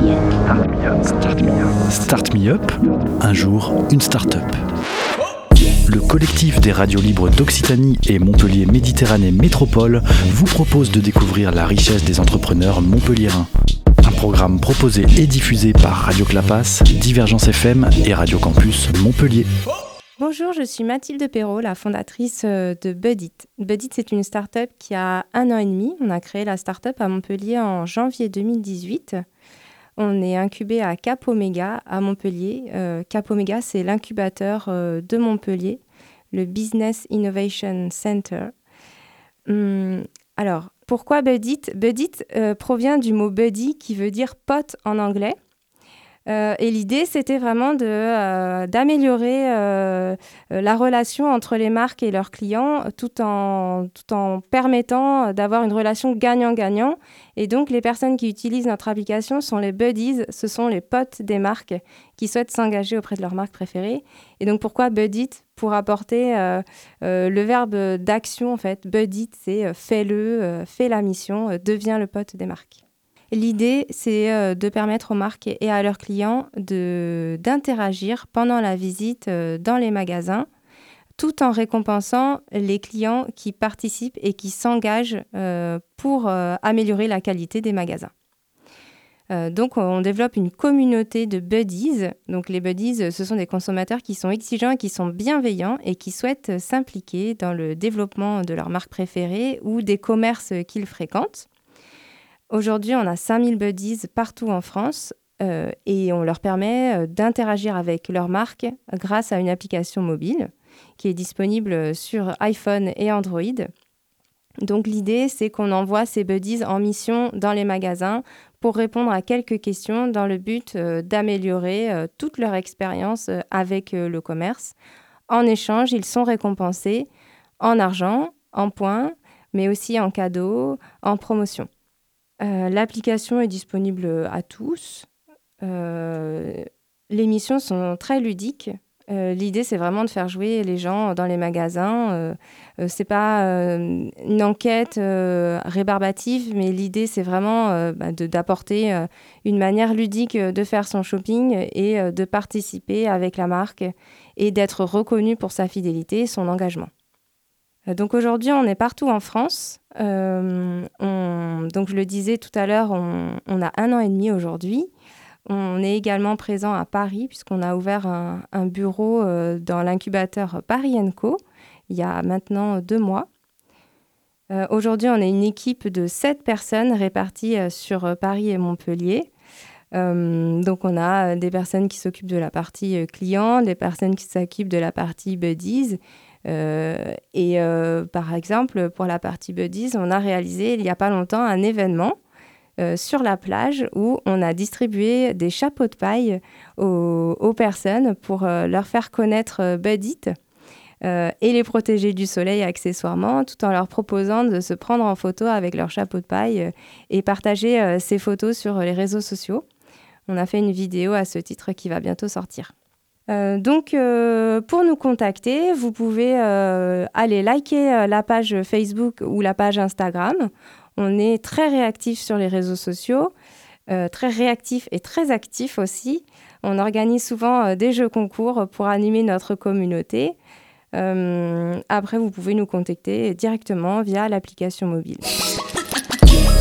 Start Me Up. Start Me Up. Un jour, une start-up. Le collectif des radios libres d'Occitanie et Montpellier Méditerranée Métropole vous propose de découvrir la richesse des entrepreneurs montpelliérains. Un programme proposé et diffusé par Radio Clapas, Divergence FM et Radio Campus Montpellier. Bonjour, je suis Mathilde Perrault, la fondatrice euh, de Budit. Budit, c'est une start-up qui a un an et demi. On a créé la start-up à Montpellier en janvier 2018. On est incubé à Cap Omega à Montpellier. Euh, Cap Omega, c'est l'incubateur euh, de Montpellier, le Business Innovation Center. Hum, alors, pourquoi Budit? Budit provient du mot buddy qui veut dire pote en anglais. Euh, et l'idée, c'était vraiment euh, d'améliorer euh, la relation entre les marques et leurs clients tout en, tout en permettant d'avoir une relation gagnant-gagnant. Et donc, les personnes qui utilisent notre application sont les buddies, ce sont les potes des marques qui souhaitent s'engager auprès de leur marque préférée. Et donc, pourquoi Buddy Pour apporter le verbe d'action, en fait. Buddy, c'est fais-le, fais la mission, deviens le pote des marques. L'idée, c'est euh, de permettre aux marques et à leurs clients d'interagir pendant la visite euh, dans les magasins, tout en récompensant les clients qui participent et qui s'engagent euh, pour améliorer la qualité des magasins. donc, on développe une communauté de buddies. Donc, les buddies, ce sont des consommateurs qui sont exigeants qui sont bienveillants et qui souhaitent s'impliquer dans le développement de leur marque préférée ou des commerces qu'ils fréquentent. Aujourd'hui, on a 5000 buddies partout en France euh, et on leur permet euh, d'interagir avec leur marque grâce à une application mobile qui est disponible sur iPhone et Android. Donc l'idée, c'est qu'on envoie ces buddies en mission dans les magasins pour répondre à quelques questions dans le but euh, d'améliorer toute leur expérience avec le commerce. En échange, ils sont récompensés en argent, en points, mais aussi en cadeaux, en promotion. Euh, l'application est disponible à tous. Euh, les missions sont très ludiques. Euh, l'idée, c'est vraiment de faire jouer les gens dans les magasins. c'est pas une enquête rébarbative, mais l'idée, c'est vraiment bah, d'apporter une manière ludique de faire son shopping et de participer avec la marque et d'être reconnu pour sa fidélité et son engagement. Donc aujourd'hui, on est partout en France. Euh, donc je le disais tout à l'heure, on, a un an et demi aujourd'hui. On est également présent à Paris puisqu'on a ouvert un, bureau euh, dans l'incubateur Paris Co il y a maintenant deux mois. Euh, aujourd'hui, on est une équipe de sept personnes réparties sur Paris et Montpellier. donc on a des personnes qui s'occupent de la partie client, des personnes qui s'occupent de la partie buddies euh, et euh, par exemple, pour la partie Buddies, on a réalisé il n'y a pas longtemps un événement euh, sur la plage où on a distribué des chapeaux de paille aux, personnes pour leur faire connaître Buddit et les protéger du soleil accessoirement, tout en leur proposant de se prendre en photo avec leur chapeau de paille et partager ces photos sur les réseaux sociaux. On a fait une vidéo à ce titre qui va bientôt sortir. Euh, donc, euh, pour nous contacter, vous pouvez euh, aller liker la page Facebook ou la page Instagram. On est très réactif sur les réseaux sociaux, très réactif et très actif aussi. On organise souvent des jeux concours pour animer notre communauté. après, vous pouvez nous contacter directement via l'application mobile.